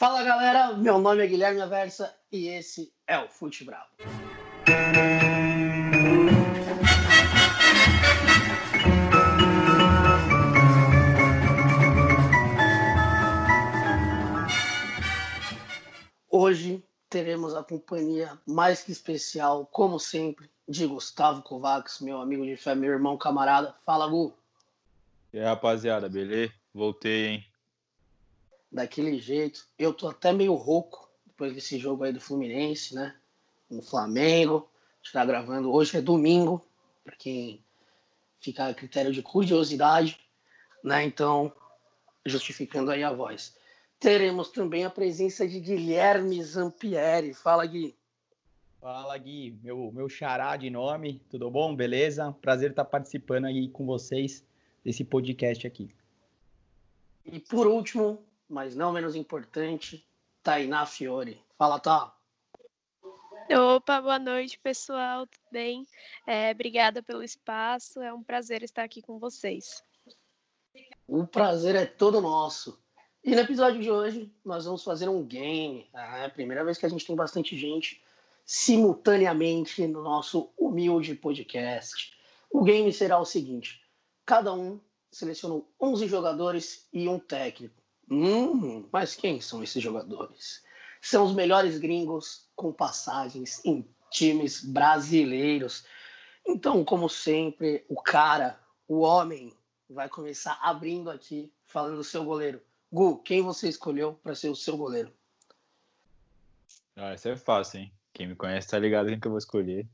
Fala galera, meu nome é Guilherme Aversa e esse é o Fute Bravo. Hoje teremos a companhia mais que especial, como sempre, de Gustavo Kovacs, meu amigo de fé, meu irmão camarada. Fala, Gu. E aí, rapaziada, beleza? Voltei, hein? Daquele jeito. Eu tô até meio rouco depois desse jogo aí do Fluminense, né? No Flamengo. A gente tá gravando. Hoje é domingo, para quem fica a critério de curiosidade, né? Então, justificando aí a voz. Teremos também a presença de Guilherme Zampieri. Fala, Gui. Fala, Gui, meu, meu xará de nome, tudo bom? Beleza? Prazer estar participando aí com vocês desse podcast aqui. E por último, mas não menos importante, Tainá Fiore. Fala, Tá. Opa, boa noite, pessoal, tudo bem? É, obrigada pelo espaço, é um prazer estar aqui com vocês. O prazer é todo nosso. E no episódio de hoje, nós vamos fazer um game. É a primeira vez que a gente tem bastante gente simultaneamente no nosso humilde podcast. O game será o seguinte: cada um selecionou 11 jogadores e um técnico. Hum, mas quem são esses jogadores? São os melhores gringos com passagens em times brasileiros. Então, como sempre, o cara, o homem, vai começar abrindo aqui, falando do seu goleiro. Gu, quem você escolheu para ser o seu goleiro? Ah, isso é fácil, hein? Quem me conhece tá ligado quem que eu vou escolher.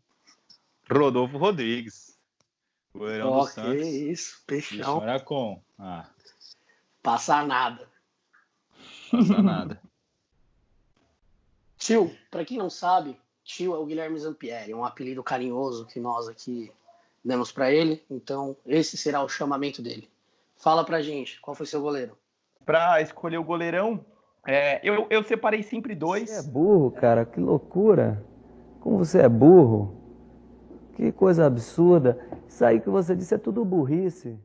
Rodolfo Rodrigues. Goleirão oh, do Santos. Que isso, peixão. Com. Ah. Passar nada. Passar nada. Tio, para quem não sabe, tio é o Guilherme Zampieri, um apelido carinhoso que nós aqui demos para ele. Então, esse será o chamamento dele. Fala pra gente, qual foi seu goleiro? para escolher o goleirão, é, eu, eu separei sempre dois. Você é burro, cara, que loucura. Como você é burro. Que coisa absurda. Isso aí que você disse é tudo burrice.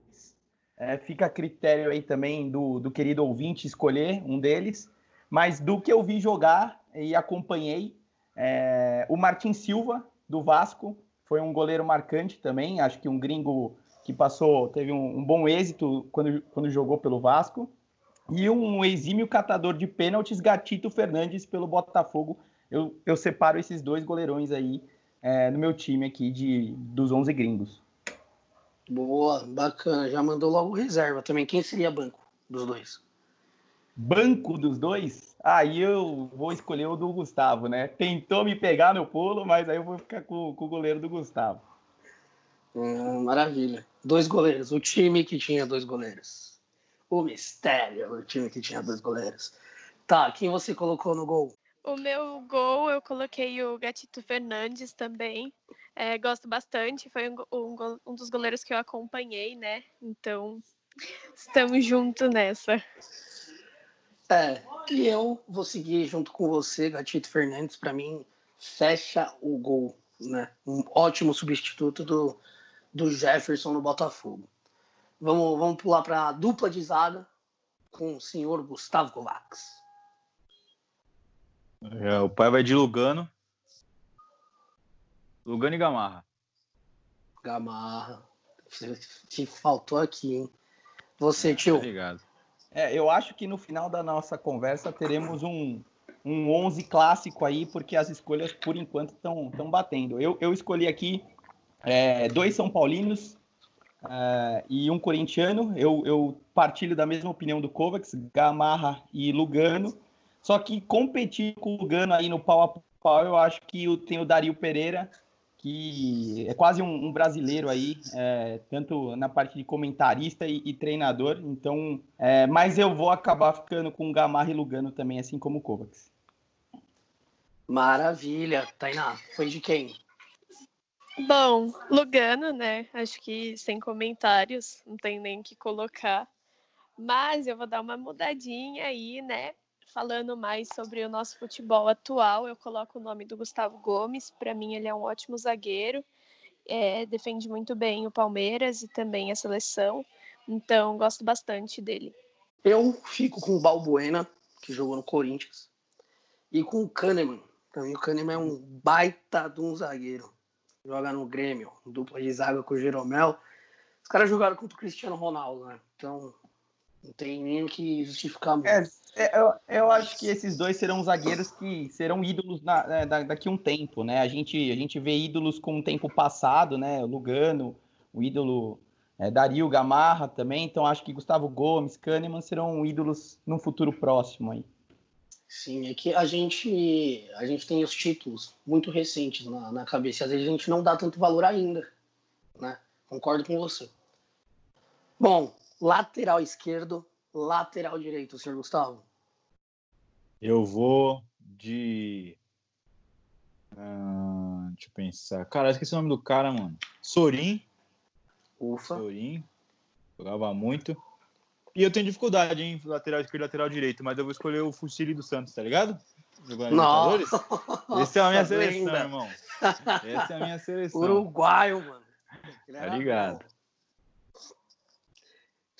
É, fica a critério aí também do, do querido ouvinte escolher um deles. Mas do que eu vi jogar e acompanhei, é, o Martin Silva, do Vasco, foi um goleiro marcante também. Acho que um gringo que passou, teve um, um bom êxito quando, quando jogou pelo Vasco e um exímio catador de pênaltis, Gatito Fernandes, pelo Botafogo. Eu, eu separo esses dois goleirões aí é, no meu time aqui de, dos 11 gringos. Boa, bacana. Já mandou logo reserva também. Quem seria banco dos dois? Banco dos dois? Aí eu vou escolher o do Gustavo, né? Tentou me pegar no pulo, mas aí eu vou ficar com, com o goleiro do Gustavo. Hum, maravilha. Dois goleiros. O time que tinha dois goleiros o mistério, o time que tinha dois goleiros. Tá, quem você colocou no gol? O meu gol eu coloquei o Gatito Fernandes também. É, gosto bastante, foi um, um, um, dos goleiros que eu acompanhei, né? Então, estamos juntos nessa. É, e eu vou seguir junto com você, Gatito Fernandes, para mim, fecha o gol, né? Um ótimo substituto do, do Jefferson no Botafogo. Vamos, vamos pular para a dupla de zaga com o senhor Gustavo Kovacs. É, o pai vai de Lugano. Lugano e Gamarra. Gamarra. Te faltou aqui, hein? Você, tio. Obrigado. É, eu acho que no final da nossa conversa teremos um, um 11 clássico aí, porque as escolhas, por enquanto, estão batendo. Eu, eu escolhi aqui é, dois São Paulinos Uh, e um corintiano. Eu, eu, partilho da mesma opinião do Kovacs, Gamarra e Lugano. Só que competir com o Lugano aí no pau a pau, eu acho que eu tenho o Dario Pereira, que é quase um, um brasileiro aí, é, tanto na parte de comentarista e, e treinador. Então, é, mas eu vou acabar ficando com Gamarra e Lugano também, assim como o Kovacs. Maravilha, Tainá. Foi de quem? Bom, Lugano, né? Acho que sem comentários, não tem nem que colocar. Mas eu vou dar uma mudadinha aí, né? Falando mais sobre o nosso futebol atual, eu coloco o nome do Gustavo Gomes. Para mim, ele é um ótimo zagueiro, é, defende muito bem o Palmeiras e também a seleção. Então, gosto bastante dele. Eu fico com o Balbuena, que jogou no Corinthians. E com o Kahneman. Também o Kahneman é um baita de um zagueiro. Joga no Grêmio, dupla de zaga com o Jeromel. Os caras jogaram contra o Cristiano Ronaldo, né? Então, não tem nem o que justificar muito. É, é, eu, eu, acho que esses dois serão zagueiros que serão ídolos na, é, daqui a um tempo, né? A gente, a gente vê ídolos com o tempo passado, né? Lugano, o ídolo é, Dario Gamarra também. Então acho que Gustavo Gomes, Kahneman serão ídolos no futuro próximo aí. Sim, é que a gente, a gente tem os títulos muito recentes na, na cabeça. Às vezes a gente não dá tanto valor ainda, né? Concordo com você. Bom, lateral esquerdo, lateral direito, senhor Gustavo. Eu vou de. Uh, deixa eu pensar. Cara, eu esqueci o nome do cara, mano. Sorin. Ufa. Sorin. Jogava muito. E eu tenho dificuldade em lateral esquerdo e lateral direito, mas eu vou escolher o Fucili do Santos, tá ligado? Jogando Libertadores. Essa é a minha seleção, irmão. Essa é a minha seleção. Uruguaio, mano. Tá ligado.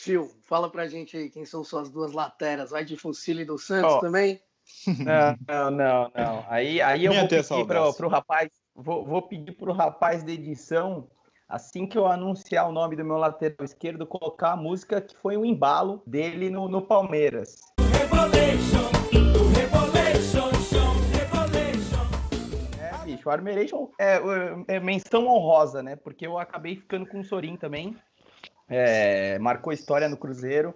Tio, fala pra gente aí quem são suas duas lateras. Vai de Fucili do Santos oh. também? Não, não, não, não. Aí, aí eu vou pedir pro, pro rapaz, vou, vou pedir pro rapaz da edição assim que eu anunciar o nome do meu lateral esquerdo, colocar a música que foi um embalo dele no, no Palmeiras. É, bicho, o Armeration é, é, menção honrosa, né? Porque eu acabei ficando com o Sorin também. É, marcou história no Cruzeiro.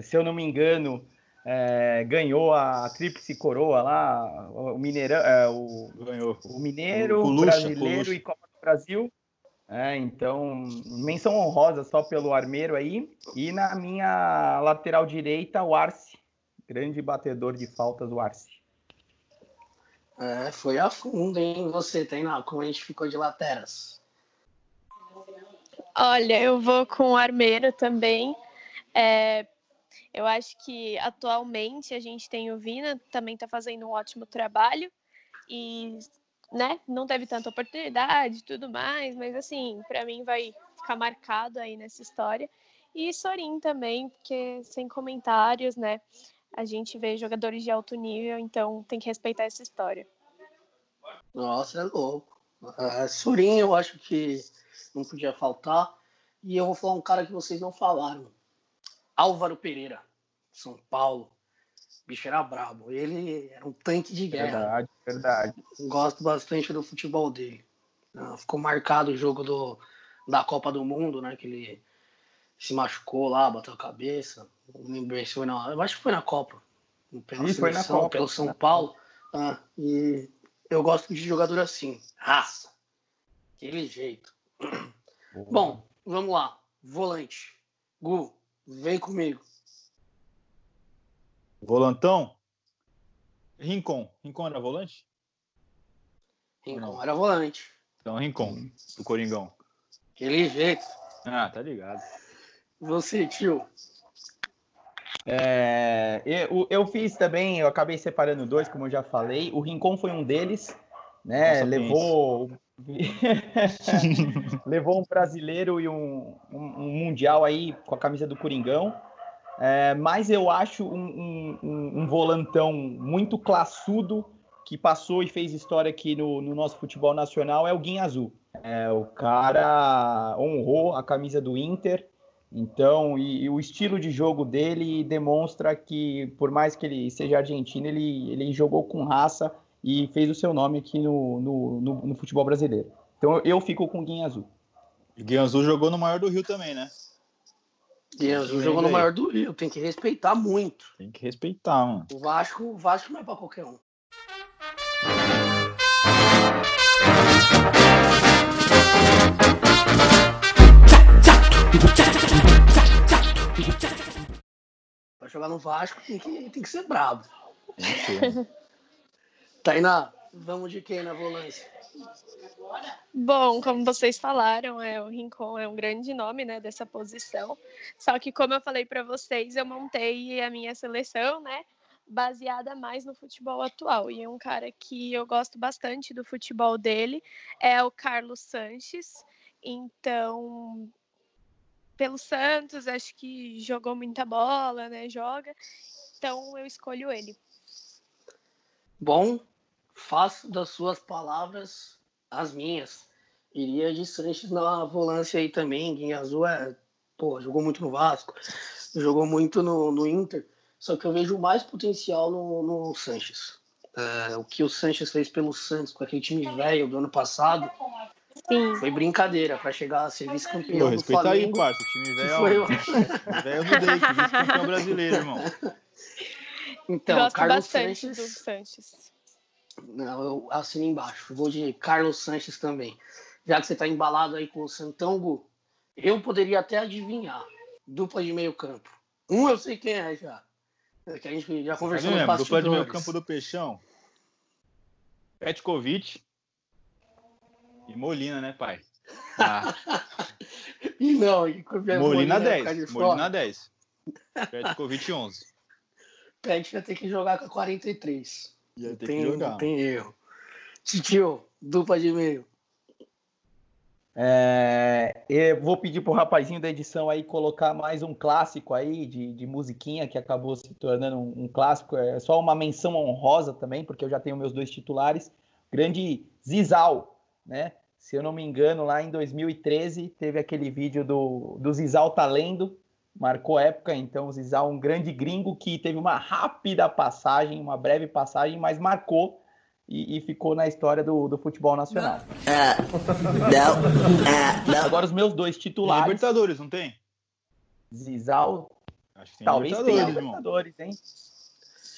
Se eu não me engano, é, ganhou a Tríplice Coroa lá, o Mineirão, é, o, ganhou. o Mineiro, o Brasileiro e Copa do Brasil. É, então, menção honrosa só pelo Armeiro aí. E na minha lateral direita, o Arce. Grande batedor de faltas, o Arce. É, foi a fundo, hein? Você tem lá, como a gente ficou de lateras? Olha, eu vou com o Armeiro também. É, eu acho que atualmente a gente tem o Vina, também está fazendo um ótimo trabalho. E né, não teve tanta oportunidade tudo mais, mas assim, para mim vai ficar marcado aí nessa história. E Sorin também, porque sem comentários, né? A gente vê jogadores de alto nível, então tem que respeitar essa história. Nossa, é louco. Uh, Sorin, eu acho que não podia faltar. E eu vou falar um cara que vocês não falaram. Álvaro Pereira, São Paulo bicho era brabo. Ele era um tanque de guerra. Verdade, verdade. Gosto bastante do futebol dele. Ah, ficou marcado o jogo do, da Copa do Mundo, né? Que ele se machucou lá, bateu a cabeça. Não lembro se foi na. Eu acho que foi na Copa. Pela Sim, foi na Copa. Pelo São Paulo. Ah, e eu gosto de jogador assim. Raça. Aquele jeito. Bom, vamos lá. Volante. Gu, vem comigo. Volantão? Rincon. Rincon era volante? Rincon era volante. Então, Rincon, do Coringão. Aquele jeito. Ah, tá ligado. Você, tio. É, eu, eu, fiz também, eu acabei separando dois, como eu já falei. O Rincon foi um deles, né? Nossa, levou levou um brasileiro e um, um, um, mundial aí com a camisa do Coringão. É, mas eu acho um, um, volantão muito classudo que passou e fez história aqui no, no nosso futebol nacional é o Guinha Azul. É, o cara honrou a camisa do Inter, então, e, e, o estilo de jogo dele demonstra que, por mais que ele seja argentino, ele, ele jogou com raça e fez o seu nome aqui no, no, no, no futebol brasileiro. Então, eu fico com o Guinha Azul. Guinha Azul jogou no maior do Rio também, né? Deus, o jogo no maior do Rio, tem que respeitar muito. Tem que respeitar, mano. O Vasco, o Vasco não é pra qualquer um. Pra jogar no Vasco tem que, tem que ser brabo. Tainá, vamos de quem na volância? Bom, como vocês falaram, é, o Rincon é um grande nome né, dessa posição. Só que, como eu falei para vocês, eu montei a minha seleção, né? Baseada mais no futebol atual. E um cara que eu gosto bastante do futebol dele é o Carlos Sanches. Então, pelo Santos, acho que jogou muita bola, né? Joga. Então eu escolho ele. Bom, faço das suas palavras as minhas. Iria de Sanches na volância aí também. Guinha Azul é, pô, jogou muito no Vasco, jogou muito no, no Inter. Só que eu vejo mais potencial no, no Sanches. É, o que o Sanches fez pelo Santos com aquele time velho do ano passado Sim. foi brincadeira para chegar a ser vice-campeão. Respeita aí, parça. O time velho foi... velho do Dake, vice-campeão brasileiro, irmão. Então, Gosto Carlos bastante Sanches. do Sanches. Não, eu assino embaixo. Vou de Carlos Sanches também. Já que você está embalado aí com o Santango, eu poderia até adivinhar. Dupla de meio campo. Um eu sei quem é já. É que a gente já conversou Sabe no dupla de meio bastidores. campo do Peixão. Petkovic e Molina, né, pai? Ah, E não, e Molina ficar 10. de Molina fora. 10. Petkovic 11. Pet vai ter que jogar com a 43. Não ter tem, que jogar. não tem erro. Titio, dupla de meio. É, eu vou pedir pro rapazinho da edição aí colocar mais um clássico aí de, de musiquinha que acabou se tornando um, um clássico. É só uma menção honrosa também, porque eu já tenho meus dois titulares. Grande Zizal, né? Se eu não me engano, lá em 2013 teve aquele vídeo do, do Zizal tá lendo, marcou época. Então, o Zizal, um grande gringo que teve uma rápida passagem, uma breve passagem, mas marcou e, e ficou na história do, do futebol nacional. Agora os meus dois Tem titulares. Libertadores, não tem? Zizal, Acho que tem talvez tenha Libertadores, irmão. Libertadores, hein?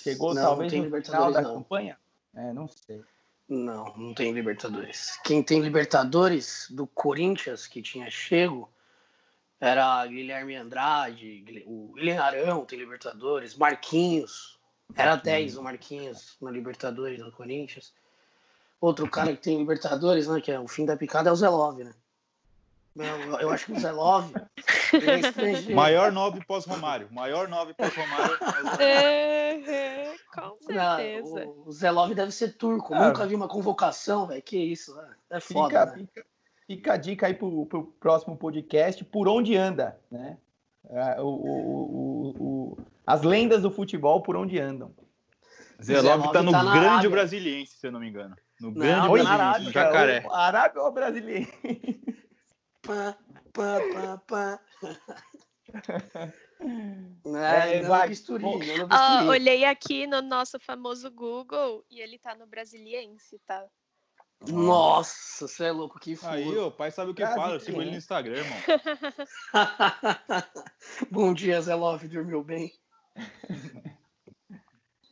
Chegou Não, talvez não tem no final Libertadores, da não. campanha? É, não sei. Não, não tem Libertadores. Quem tem Libertadores do Corinthians, que tinha chego, era Guilherme Andrade, o William Arão tem Libertadores, Marquinhos. Era 10 o Marquinhos na Libertadores do Corinthians. Outro cara que tem Libertadores, né, que é o fim da picada, é o Zelov, né? Eu, eu acho que o Zelov é. Maior 9 pós-Romário. Maior 9 pós-Romário. É, com Não, certeza. o, o Zelov deve ser turco. Ah. Nunca vi uma convocação, velho. Que isso, né? É foda, Fica, né? fica, fica a dica aí pro, pro próximo podcast, por onde anda, né? É, o- o- o- o- as lendas do futebol, por onde andam. Zelov tá no tá grande Arábia. brasiliense, se eu não me engano. No Não, grande brasiliense, Arábia, no Jacaré. O Arábia ou brasileiro? Pá, pá, pá, pá. É, É, vai. bisturi, bisturi. olhei aqui no nosso famoso Google e ele tá no Brasiliense, tá? Nossa, você é louco, que furo. Aí, o pai sabe o que Cara, fala. Eu sigo ele no. Instagram, irmão. Bom dia, Zé Love, dormiu bem?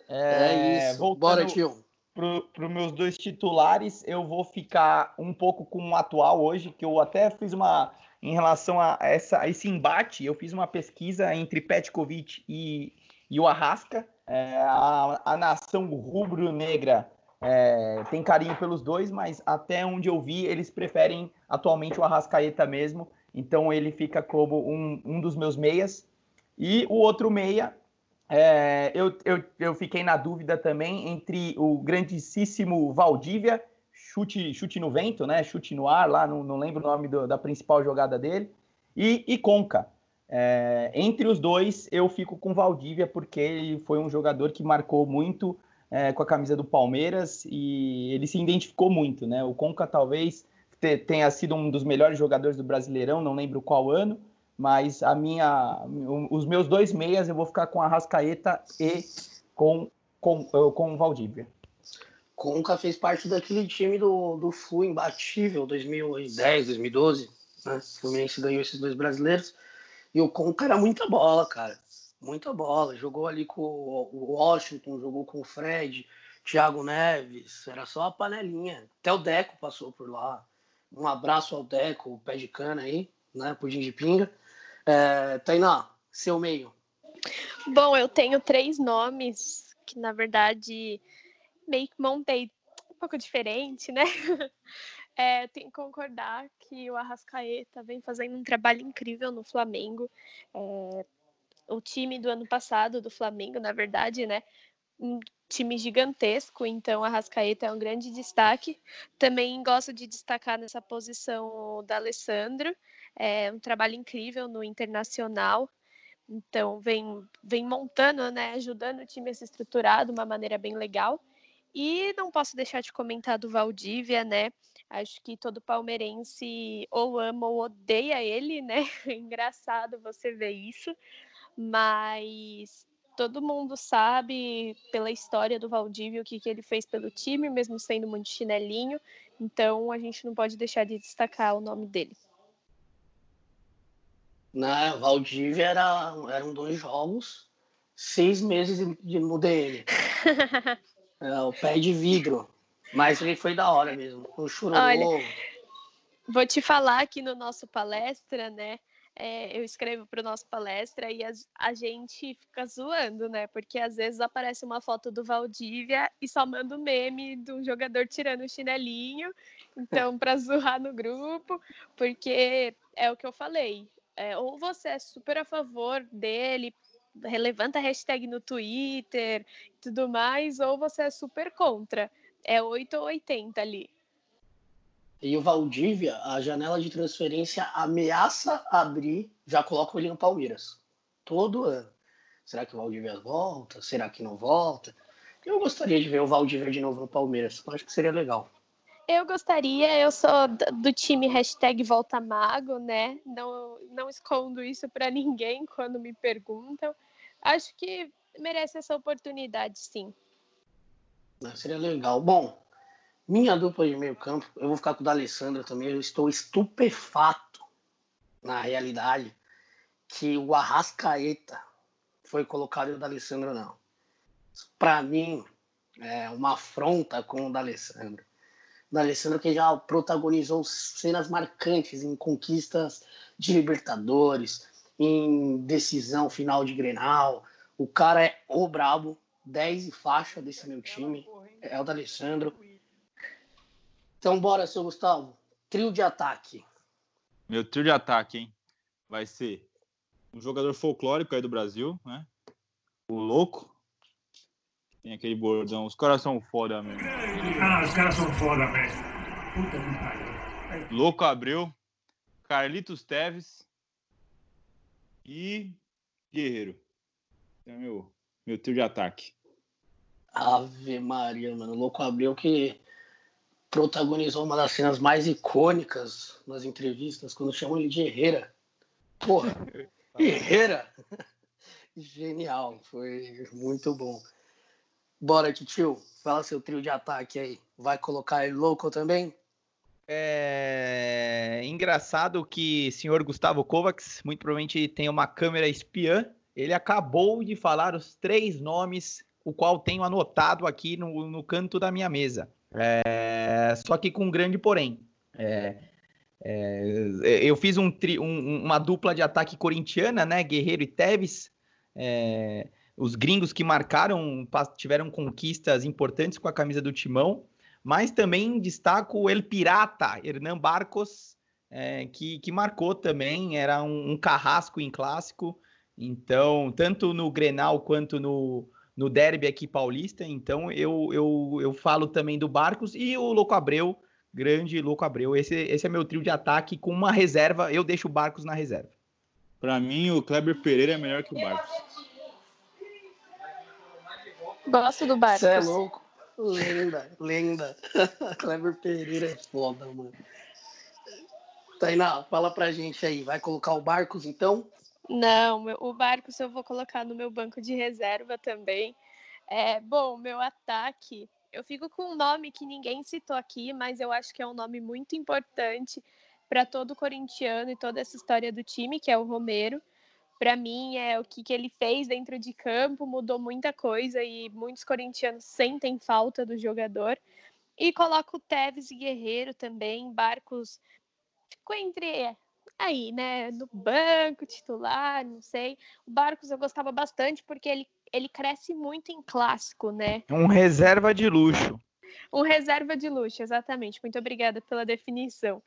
É, É, isso. voltando- Bora, tio. para os meus dois titulares, eu vou ficar um pouco com o atual hoje, que eu até fiz uma. Em relação a, essa, a esse embate, eu fiz uma pesquisa entre Petkovic e, e o Arrasca. É, a, a nação rubro-negra é, tem carinho pelos dois, mas até onde eu vi, eles preferem atualmente o Arrascaeta mesmo. Então ele fica como um, um dos meus meias. E o outro meia é, eu, eu, eu fiquei na dúvida também entre o grandíssimo Valdívia, chute, chute no vento, né? Chute no ar, lá, não, não lembro o nome do- da principal jogada dele, e, e Conca. É, entre os dois, eu fico com Valdívia, porque ele foi um jogador que marcou muito é, com a camisa do Palmeiras e ele se identificou muito, né? O Conca talvez te- tenha sido um dos melhores jogadores do Brasileirão, não lembro qual ano, mas a minha, os meus dois meias eu vou ficar com a Rascaeta e com, com, com o Valdívia. Conca fez parte daquele time do, do Flu imbatível 2010, 2012. Né? O Fluminense ganhou esses dois brasileiros. E o Conca era muita bola, cara. Muita bola. Jogou ali com o Washington, jogou com o Fred, Thiago Neves. Era só a panelinha. Até o Deco passou por lá. Um abraço ao Deco, pé de cana aí, né? Pudim de pinga. É, Tainá, seu meio. Bom, eu tenho três nomes que, na verdade, meio que montei um pouco diferente, né? É, tenho que concordar que o Arrascaeta vem fazendo um trabalho incrível no Flamengo. É, o time do ano passado do Flamengo, na verdade, né? Um time gigantesco, então a Arrascaeta é um grande destaque. Também gosto de destacar nessa posição o da Alessandro, é um trabalho incrível no Internacional. Então, vem, vem montando, né, ajudando o time a se estruturar de uma maneira bem legal. E não posso deixar de comentar do Valdívia, né? Acho que todo palmeirense ou ama ou odeia ele, né? Engraçado você ver isso, mas todo mundo sabe pela história do Valdívia o que, que ele fez pelo time, mesmo sendo muito chinelinho. Então a gente não pode deixar de destacar o nome dele. Na Valdívia era, eram dois jogos, seis meses de, no DN. é, o pé de vidro. Mas ele foi da hora mesmo. O chorou. Olha, vou te falar que no nosso palestra, né? É, eu escrevo para o nosso palestra e a, a, gente fica zoando, né? Porque às vezes aparece uma foto do Valdívia e só manda um meme de um jogador tirando o chinelinho, então para zoar no grupo, porque é o que eu falei. É, ou você é super a favor dele, relevanta a hashtag no Twitter e tudo mais, ou você é super contra. É 8 ou 80 ali. E o Valdívia, a janela de transferência ameaça abrir, já coloca ele no Palmeiras. Todo ano. Será que o Valdívia volta? Será que não volta? Eu gostaria de ver o Valdívia de novo no Palmeiras. Eu acho que seria legal. Eu gostaria, eu sou do time hashtag Volta Mago, né? Não, não escondo isso para ninguém quando me perguntam. Acho que merece essa oportunidade, sim. Seria legal. Bom, minha dupla de meio campo, eu vou ficar com o da Alessandra também. Eu estou estupefato, na realidade, que o Arrascaeta foi colocado e o da Alessandra não. Para mim, é uma afronta com o da Alessandra. O da Alessandra que já protagonizou cenas marcantes em conquistas de Libertadores, em decisão final de Grenal. O cara é o brabo, 10 e faixa desse meu time. É o da Alessandro. Então, bora, seu Gustavo. Trio de ataque. Meu trio de ataque, hein? Vai ser um jogador folclórico aí do Brasil, né? O Louco. Tem aquele bordão. Os caras são foda mesmo. Ah, os caras são foda mesmo. Puta que pariu. Louco Abreu. Carlitos Teves. E Guerreiro. É meu, meu trio de ataque. Ave Maria, mano. O Louco Abreu que protagonizou uma das cenas mais icônicas nas entrevistas, quando chamam ele de Herrera. Porra, Herrera! Genial, foi muito bom. Bora, tio, fala seu trio de ataque aí. Vai colocar ele louco também? É engraçado que o senhor Gustavo Kovacs muito provavelmente tem uma câmera espiã. Ele acabou de falar os três nomes o qual tenho anotado aqui no, no canto da minha mesa. É, só que com um grande porém. É, é, eu fiz um, tri, um, uma dupla de ataque corintiana, né? Guerreiro e Teves. É, os gringos que marcaram tiveram conquistas importantes com a camisa do Timão, mas também destaco o El Pirata, Hernan Barcos, é, que, que marcou também, era um, um carrasco em clássico. Então, tanto no Grenal quanto no, no derby aqui paulista. Então eu, eu, eu falo também do Barcos e o Louco Abreu, grande Louco Abreu. Esse, esse é meu trio de ataque com uma reserva. Eu deixo o Barcos na reserva. Para mim, o Kleber Pereira é melhor que o Barcos. Gosto do Barcos. Você é louco. Lenda, lenda. Kleber Pereira é foda, mano. Tainá, fala pra gente aí. Vai colocar o Barcos então? Não, o Barcos eu vou colocar no meu banco de reserva também. É, bom, meu ataque, eu fico com um nome que ninguém citou aqui, mas eu acho que é um nome muito importante para todo corintiano e toda essa história do time, que é o Romero. Para mim, é o que, que ele fez dentro de campo, mudou muita coisa e muitos corintianos sentem falta do jogador. E coloco o Tevez e Guerreiro também, Barcos ficou entre aí, né, no banco, titular, não sei. O Barcos eu gostava bastante porque ele, ele cresce muito em clássico, né? Um reserva de luxo. Um reserva de luxo, exatamente. Muito obrigada pela definição.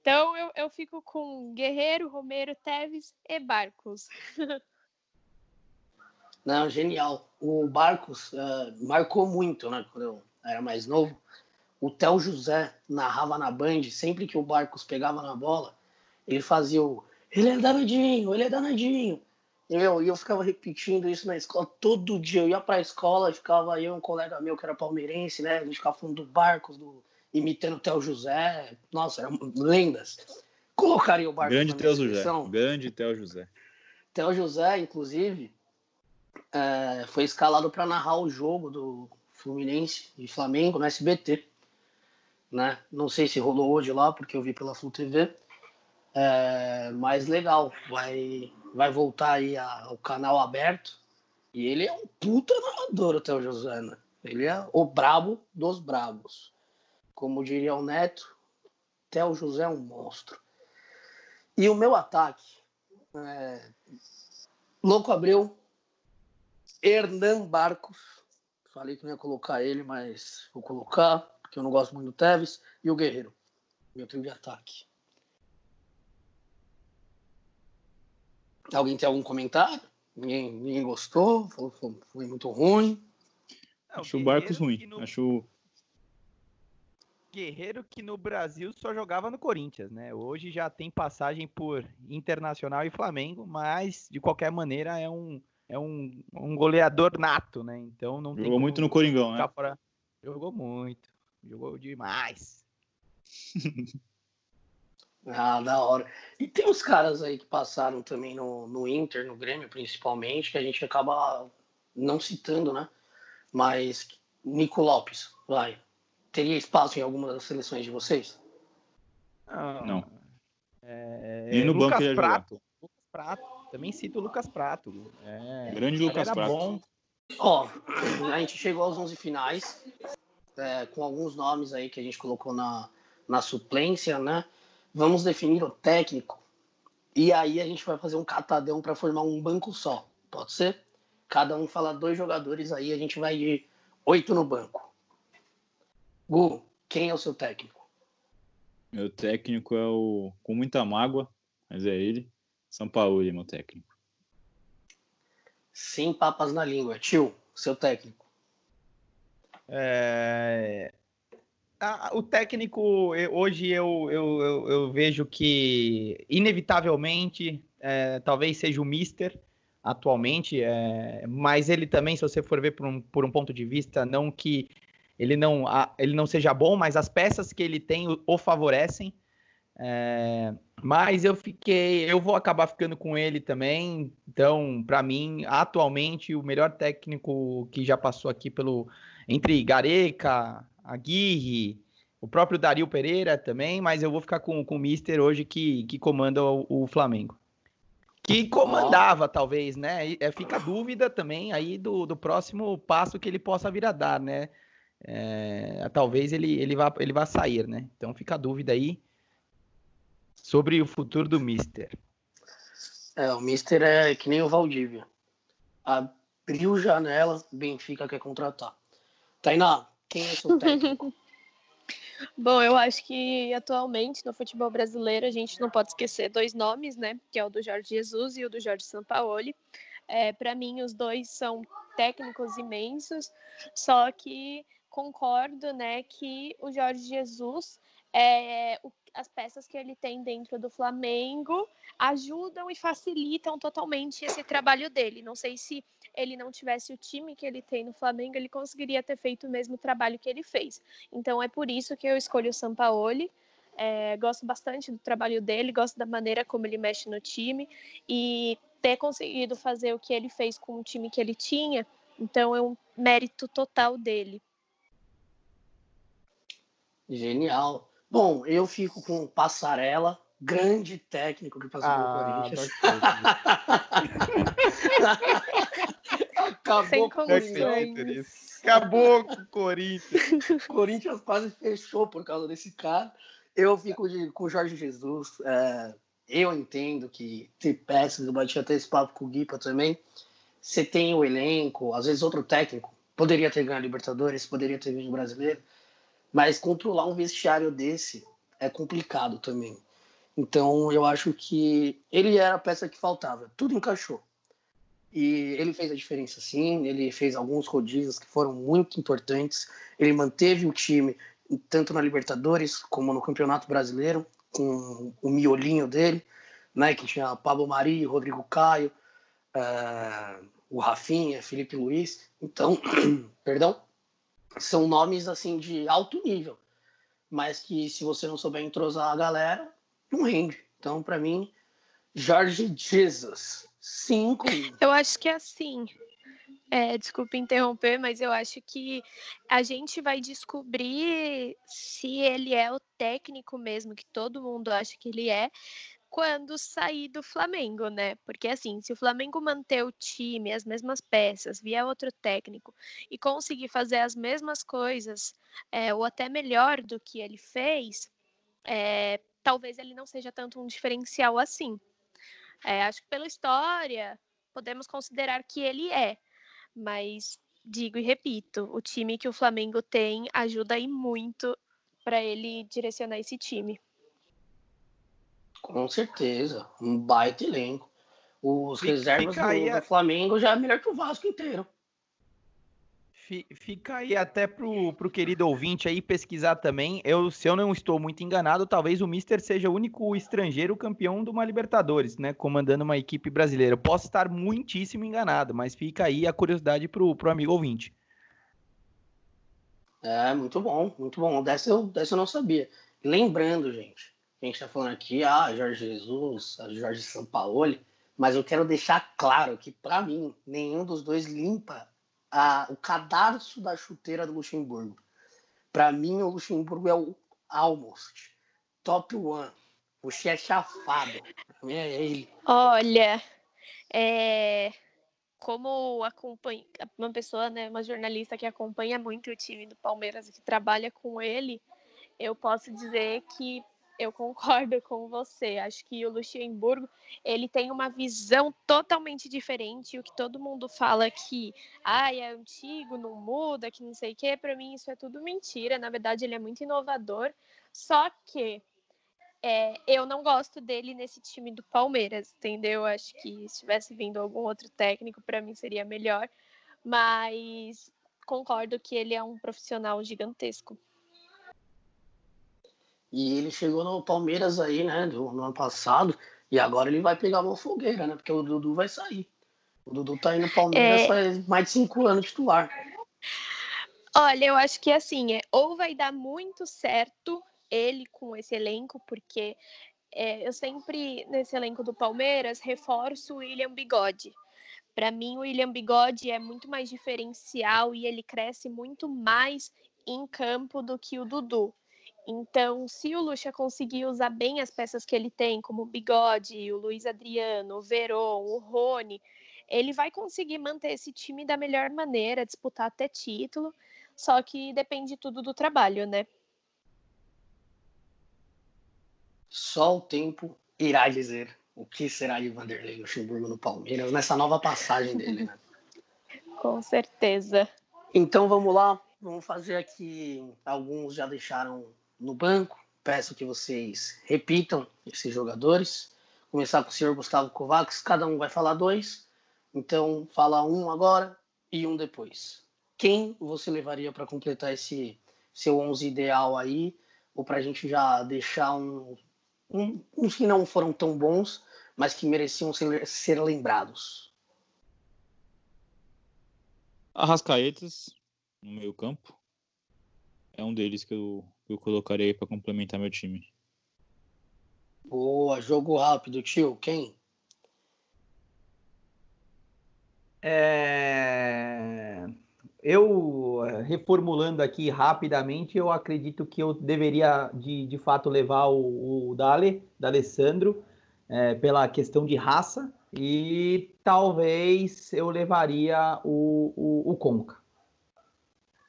Então eu, eu fico com Guerreiro, Romero, Teves e Barcos. Não, genial. O Barcos uh, marcou muito, né? Quando eu era mais novo. O Theo José narrava na Band, sempre que o Barcos pegava na bola, ele fazia o. Ele é danadinho, ele é danadinho. Eu, eu ficava repetindo isso na escola todo dia. Eu ia pra escola, ficava eu e um colega meu que era palmeirense, né? A gente ficava falando do Barcos, do, imitando o Theo José. Nossa, eram lendas. Colocaria o Barcos Grande Theo José. Grande Theo José. Theo José, inclusive, é, foi escalado para narrar o jogo do Fluminense e Flamengo no SBT. Né? Não sei se rolou hoje lá, porque eu vi pela Flu TV. É, mas legal, vai, vai voltar aí a- o canal aberto. E ele é um puta narrador, o José, né? Ele é o brabo dos brabos. Como diria o Neto, Theo José é um monstro. E o meu ataque, é, Louco Abreu, Hernan Barcos. Falei que não ia colocar ele, mas vou colocar, porque eu não gosto muito do Tevez. E o Guerreiro, meu trio de ataque. Alguém tem algum comentário? Ninguém, ninguém gostou? Falou que foi, foi muito ruim. Não, Acho o Guerreiro Barcos ruim. que no- Acho Guerreiro que no Brasil só jogava no Corinthians, né? Hoje já tem passagem por Internacional e Flamengo, mas de qualquer maneira é um, é um, um goleador nato, né? Então não tem jogou como muito no Coringão, né? fora. Jogou muito, jogou demais. Ah, da hora. E tem os caras aí que passaram também no, no Inter, no Grêmio, principalmente, que a gente acaba não citando, né? Mas Nico Lopes, vai. Teria espaço em alguma das seleções de vocês? Não. É, Nem no Lucas banco ele. Prato. Lucas Prato. Também cito o Lucas Prato. É, Grande Lucas Prato. bom. Ó, a gente chegou aos 11 finais, é, com alguns nomes aí que a gente colocou na, na suplência, né? Vamos definir o técnico e aí a gente vai fazer um catadão para formar um banco só. Pode ser? Cada um fala dois jogadores aí, a gente vai de oito no banco. Gu, quem é o seu técnico? Meu técnico é o. Com muita mágoa, mas é ele. São Paulo, meu técnico. Sem papas na língua. Tio, seu técnico. É, a- o técnico, eu- hoje eu, eu, eu, eu vejo que, inevitavelmente, é, talvez seja o Mister atualmente, é, mas ele também, se você for ver por um, por um ponto de vista, não que ele não, a- ele não seja bom, mas as peças que ele tem o, o favorecem. É, mas eu fiquei, eu vou acabar ficando com ele também. Então, para mim, atualmente, o melhor técnico que já passou aqui pelo entre Gareca, Aguirre, o próprio Dario Pereira também, mas eu vou ficar com, com o Mister hoje que, que comanda o, o Flamengo. Que comandava, talvez, né? É, fica a dúvida também aí do, do próximo passo que ele possa vir a dar, né? É, talvez ele, ele, vá, ele vá sair, né? Então fica a dúvida aí sobre o futuro do Mister. É, o Mister é que nem o Valdívia. Abriu janela, Benfica quer contratar. Tainá, quem é seu técnico? Bom, eu acho que atualmente no futebol brasileiro a gente não pode esquecer dois nomes, né? Que é o do Jorge Jesus e o do Jorge Sampaoli. É, Para mim, os dois são técnicos imensos, só que concordo, né, que o Jorge Jesus, é, o- as peças que ele tem dentro do Flamengo ajudam e facilitam totalmente esse trabalho dele. Não sei se ele não tivesse o time que ele tem no Flamengo, ele conseguiria ter feito o mesmo trabalho que ele fez. Então é por isso que eu escolho o Sampaoli. É, gosto bastante do trabalho dele, gosto da maneira como ele mexe no time e ter conseguido fazer o que ele fez com o time que ele tinha, então é um mérito total dele. Genial. Bom, eu fico com o Passarela, grande técnico que passou Ah, pelo Corinthians. Sem Acabou com o. Acabou com o Corinthians. O Corinthians quase fechou por causa desse cara. Eu fico de- com o Jorge Jesus. É, eu entendo que ter peças, eu bati até esse papo com o Guipa também. Você tem o elenco, às vezes outro técnico. Poderia ter ganho a Libertadores, poderia ter ganho o Brasileiro. Mas controlar um vestiário desse é complicado também. Então eu acho que ele era a peça que faltava. Tudo encaixou. E ele fez a diferença sim, ele fez alguns rodízios que foram muito importantes. Ele manteve o time tanto na Libertadores como no Campeonato Brasileiro, com o miolinho dele, né, que tinha Pablo Mari, Rodrigo Caio, uh, o Rafinha, Felipe Luiz. Então, perdão, são nomes assim de alto nível, mas que se você não souber entrosar a galera, não rende. Então, para mim, Jorge Jesus, cinco. Eu acho que é assim. É, desculpa interromper, mas eu acho que a gente vai descobrir se ele é o técnico mesmo, que todo mundo acha que ele é, quando sair do Flamengo, né? Porque assim, se o Flamengo manter o time, as mesmas peças, vier outro técnico e conseguir fazer as mesmas coisas, é, ou até melhor do que ele fez, é, talvez ele não seja tanto um diferencial assim. É, acho que pela história, podemos considerar que ele é. Mas digo e repito, o time que o Flamengo tem ajuda aí muito para ele direcionar esse time. Com certeza, um baita elenco. Os fica, reservas fica do, do, Flamengo já é melhor que o Vasco inteiro. Fica aí até pro, pro querido ouvinte aí pesquisar também. Eu, se eu não estou muito enganado, talvez o Mister seja o único estrangeiro campeão de uma Libertadores, né? Comandando uma equipe brasileira. Eu posso estar muitíssimo enganado, mas fica aí a curiosidade pro, pro amigo ouvinte. É, muito bom, muito bom. Dessa eu, dessa eu não sabia. Lembrando, gente, a gente tá falando aqui, ah, Jorge Jesus, Jorge Sampaoli, mas eu quero deixar claro que, para mim, nenhum dos dois limpa o cadarço da chuteira do Luxemburgo. Para mim, o Luxemburgo é o almost, top one. O é chafado. Pra mim é ele. Olha, é, como acompanha uma pessoa, né, uma jornalista que acompanha muito o time do Palmeiras e que trabalha com ele, eu posso dizer que eu concordo com você. Acho que o Luxemburgo ele tem uma visão totalmente diferente. O que todo mundo fala que ah, é antigo, não muda, que não sei o quê, para mim isso é tudo mentira. Na verdade, ele é muito inovador. Só que é, eu não gosto dele nesse time do Palmeiras, entendeu? Acho que se tivesse vindo algum outro técnico, para mim seria melhor. Mas concordo que ele é um profissional gigantesco. E ele chegou no Palmeiras aí, né, do, no ano passado, e agora ele vai pegar uma fogueira, né? Porque o Dudu vai sair. O Dudu tá indo no Palmeiras é... faz mais de cinco anos titular. Olha, eu acho que assim, é, ou vai dar muito certo ele com esse elenco, porque é, eu sempre, nesse elenco do Palmeiras, reforço o William Bigode. Para mim, o William Bigode é muito mais diferencial e ele cresce muito mais em campo do que o Dudu. Então, se o Lucha conseguir usar bem as peças que ele tem, como o Bigode, o Luiz Adriano, o Veron, o Rony, ele vai conseguir manter esse time da melhor maneira, disputar até título, só que depende tudo do trabalho, né? Só o tempo irá dizer o que será de Vanderlei Luxemburgo no Palmeiras nessa nova passagem dele, né? Com certeza. Então vamos lá, vamos fazer aqui. Alguns já deixaram no banco. Peço que vocês repitam esses jogadores. Começar com o senhor Gustavo Kovacs, cada um vai falar dois. Então, fala um agora e um depois. Quem você levaria para completar esse seu 11 ideal aí? Ou para a gente já deixar um, um, uns que não foram tão bons, mas que mereciam ser, ser lembrados? Arrascaetas, no meio campo. É um deles que eu eu colocarei para complementar meu time. Boa, jogo rápido, tio. Quem? É... Eu, reformulando aqui rapidamente, eu acredito que eu deveria, de, de fato, levar o, o Dale, D'Alessandro, é, pela questão de raça, e talvez eu levaria o, o, o Conca.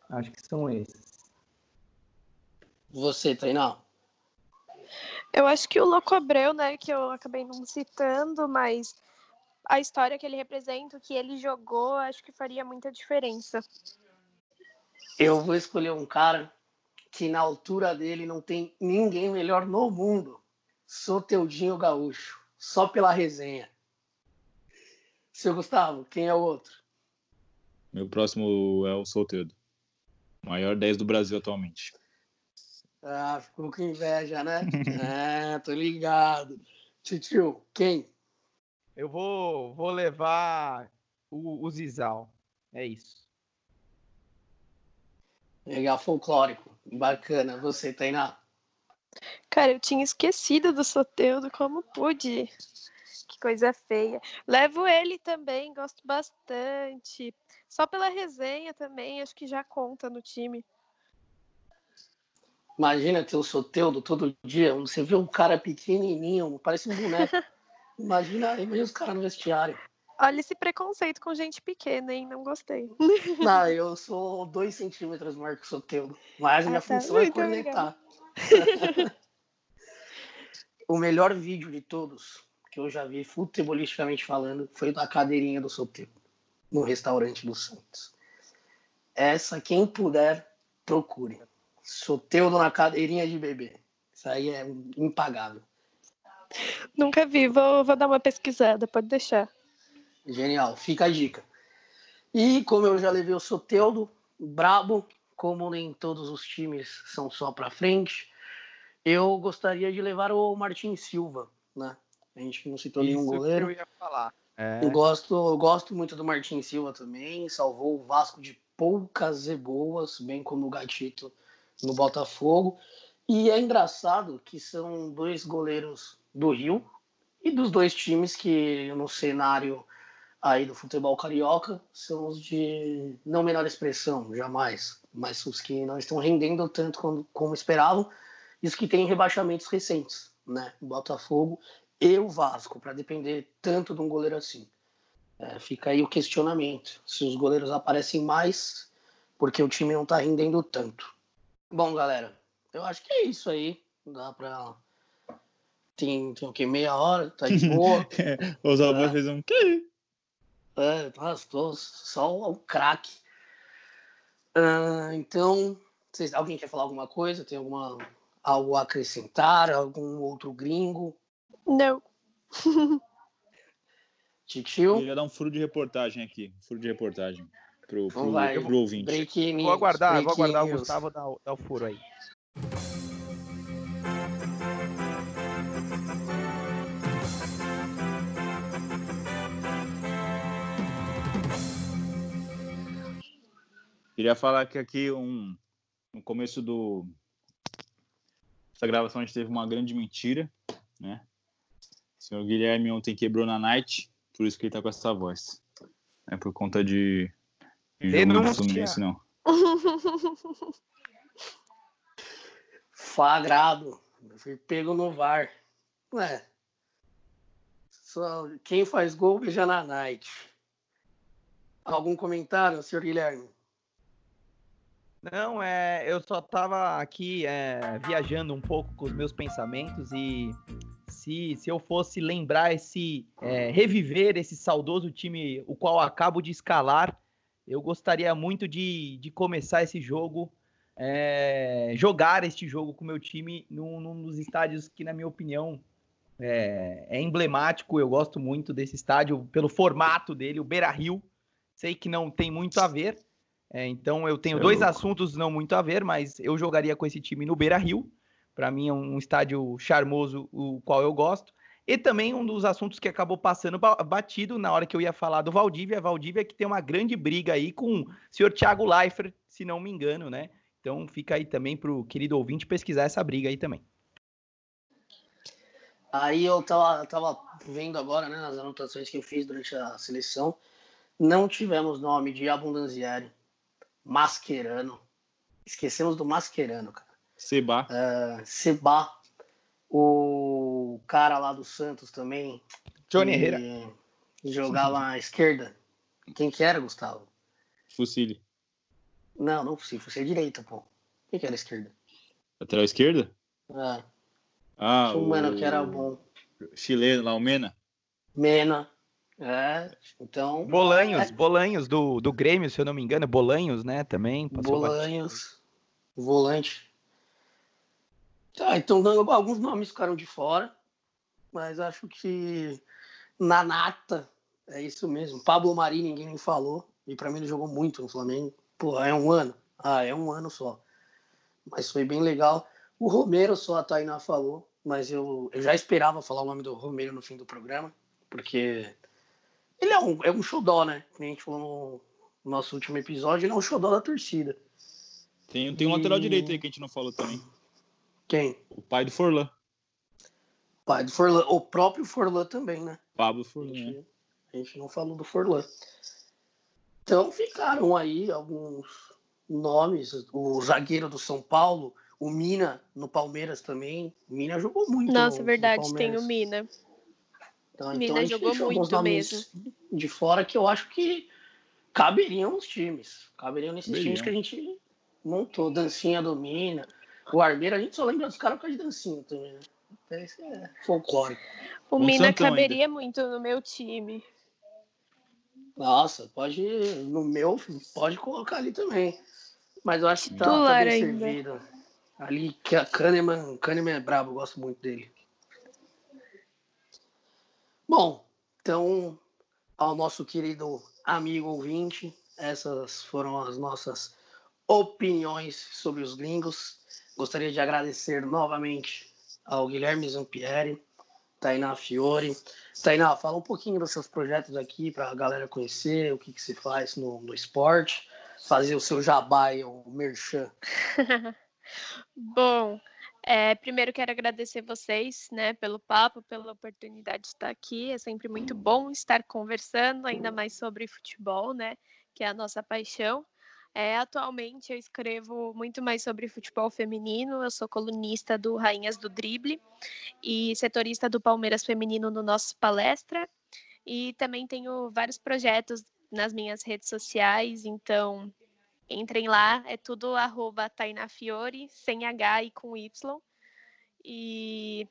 Acho que são esses. Você, treinar? Eu acho que o Louco Abreu, né, que eu acabei não citando, mas a história que ele representa, o que ele jogou, acho que faria muita diferença. Eu vou escolher um cara que na altura dele não tem ninguém melhor no mundo. Soteudinho Gaúcho, só pela resenha. Seu Gustavo, quem é o outro? Meu próximo é o Solteudo. Maior 10 do Brasil atualmente. Ah, ficou com inveja, né? é, tô ligado. Titio, quem? eu vou, vou levar o, o Zizal. É isso. Legal, folclórico. Bacana. Você, Tainá? Cara, eu tinha esquecido do Soteudo, como pude? Que coisa feia. Levo ele também, gosto bastante. Só pela resenha também, acho que já conta no time. Imagina ter o Soteudo todo dia. Você vê um cara pequenininho, parece um boneco. Imagina, imagina os caras no vestiário. Olha esse preconceito com gente pequena, hein? Não gostei. Não, eu sou dois centímetros maior que o Soteudo. Mas a minha Ah, tá. função é conectar. o melhor vídeo de todos que eu já vi, futebolisticamente falando, foi da cadeirinha do Soteudo, no restaurante do Santos. Essa, quem puder, procure. Soteudo na cadeirinha de bebê. Isso aí é impagável. Nunca vi, vou, vou dar uma pesquisada, pode deixar. Genial, fica a dica. E como eu já levei o Soteudo, brabo, como nem todos os times são só para frente, eu gostaria de levar o Martin Silva, né? A gente não citou nenhum Isso que goleiro. eu ia falar. É. Eu gosto, eu gosto muito do Martin Silva também, salvou o Vasco de poucas e boas, bem como o Gatito no Botafogo. E é engraçado que são dois goleiros do Rio e dos dois times que no cenário aí do futebol carioca são os de não menor expressão, jamais, mas os que não estão rendendo tanto como, como esperavam e os que têm rebaixamentos recentes, né? O Botafogo e o Vasco, para depender tanto de um goleiro assim. É, fica aí o questionamento, se os goleiros aparecem mais porque o time não está rendendo tanto. Bom, galera, eu acho que é isso aí. Dá para tem, tem o que? Meia hora? Tá de boa. Os avós É. fez um quê? É, tô só o craque. Ah, então, vocês, alguém quer falar alguma coisa? Tem alguma algo a acrescentar? Algum outro gringo? Não. Titio? Queria dar um furo de reportagem aqui. Furo de reportagem. Pro, pro, Então vai. pro ouvinte. News, Vou aguardar, vou aguardar o news. Gustavo dar, o- dar o furo aí. Queria falar que aqui um, no começo do essa gravação a gente teve uma grande mentira, né? O senhor Guilherme ontem quebrou na night, por isso que ele tá com essa voz. É por conta de, Denúncia. Fluminense, não. Flagrado. Fui pego no VAR. Ué. Só quem faz gol beija na night. Algum comentário, senhor Guilherme? Não, é, eu só tava aqui é, viajando um pouco com os meus pensamentos e se, se eu fosse lembrar esse, é, reviver esse saudoso time, o qual acabo de escalar, eu gostaria muito de, de começar esse jogo, é, jogar este jogo com o meu time num, num dos estádios que, na minha opinião, é, é emblemático. Eu gosto muito desse estádio pelo formato dele, o Beira Rio. Sei que não tem muito a ver, é, então eu tenho É dois louco. assuntos não muito a ver, mas eu jogaria com esse time no Beira Rio. Para mim é um estádio charmoso, o qual eu gosto. E também um dos assuntos que acabou passando ba- batido na hora que eu ia falar do Valdívia. Valdívia que tem uma grande briga aí com o senhor Thiago Leifert, se não me engano, né? Então fica aí também pro querido ouvinte pesquisar essa briga aí também. Aí eu tava, tava vendo agora, né, nas anotações que eu fiz durante a seleção, não tivemos nome de Abundanzieri, Mascherano. Esquecemos do Mascherano, cara. Seba. É, Seba, o cara lá do Santos também. Johnny Herrera. Jogava à esquerda. Quem que era, Gustavo? Fucile. Não, não possível. Você é direita, pô. Quem que era a esquerda? Lateral esquerda? É, Ah, um o mano que era bom. chileno lá, o Mena. Mena. É, então. Bolanhos, É. Bolanhos do, do Grêmio, se eu não me engano, Bolanhos, né, também. Bolanhos, volante. Tá, então dando- alguns nomes ficaram de fora, mas acho que na nata é isso mesmo. Pablo Mari ninguém nem falou, e pra mim ele jogou muito no Flamengo. Pô, é um ano. Ah, é um ano só. Mas foi bem legal. O Romero só a Tainá falou, mas eu, eu já esperava falar o nome do Romero no fim do programa. Porque ele é um, é um xodó, né? Que a gente falou no nosso último episódio, ele é um xodó da torcida. Tem, tem um E- lateral direito aí que a gente não falou também. Quem? O pai do Forlan. Pai do Forlan. O próprio Forlan também, né? Pablo A Forlan. né? gente, a gente não falou do Forlan. Então ficaram aí alguns nomes. O zagueiro do São Paulo, o Mina no Palmeiras também. O Mina jogou muito. Nossa, no- no verdade, tem Palmeiras. o Mina. Então, Mina então a gente jogou deixou alguns muito nomes de fora que eu acho que caberiam nos times. Caberiam nesses times que a gente montou. Dancinha do Mina. O Armeiro, a gente só lembra dos caras por causa de dancinha também, né? Isso é folclore. O Um Mina Santão caberia muito no meu time. Nossa, pode. No meu, pode colocar ali também. Mas eu acho que tá, tá bem ainda. servido. Ali, que a Kahneman, Kahneman é brabo, gosto muito dele. Bom, então, ao nosso querido amigo ouvinte, essas foram as nossas opiniões sobre os gringos. Gostaria de agradecer novamente ao Guilherme Zampieri, Tainá Fiore. Tainá, fala um pouquinho dos seus projetos aqui para a galera conhecer, o que, que você faz no, no esporte, fazer o seu jabá e o merchan. Bom, é, primeiro quero agradecer vocês, né, pelo papo, pela oportunidade de estar aqui. É sempre muito bom estar conversando, ainda mais sobre futebol, né, que é a nossa paixão. É, atualmente eu escrevo muito mais sobre futebol feminino. Eu sou colunista do Rainhas do Drible e setorista do Palmeiras Feminino no nosso palestra. E também tenho vários projetos nas minhas redes sociais, então entrem lá, é tudo arroba Tainá Fiore, sem H e com Y. E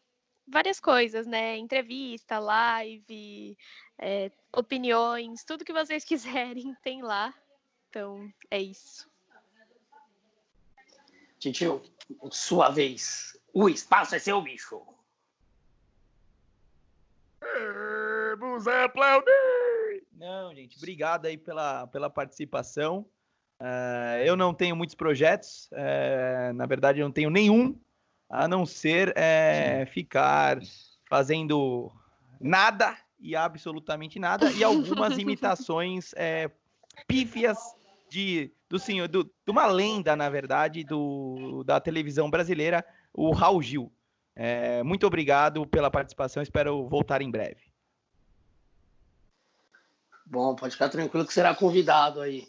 várias coisas, né? Entrevista, live, é, opiniões, tudo que vocês quiserem tem lá. Então, é isso. Titio, sua vez. O espaço é seu, bicho. Não, gente, obrigado aí pela, pela participação. Eh, eu não tenho muitos projetos, eh, na verdade, eu não tenho nenhum, a não ser eh, ficar fazendo nada e absolutamente nada, e algumas imitações pífias de, do senhor, do, de uma lenda, na verdade, do, da televisão brasileira, o Raul Gil. Eh, muito obrigado pela participação, espero voltar em breve. Bom, pode ficar tranquilo que será convidado aí.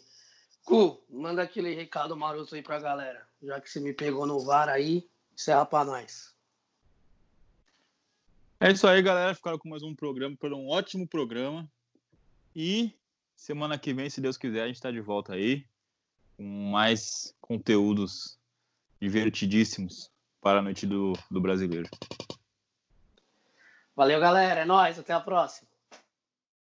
Cu, manda aquele recado maroto aí pra galera. Já que você me pegou no VAR aí, encerra pra nós. É isso aí, galera. Ficaram com mais um programa, por um ótimo programa. E semana que vem, se Deus quiser, a gente está de volta aí com mais conteúdos divertidíssimos para a noite do, do brasileiro. Valeu, galera. É nóis. Até a próxima.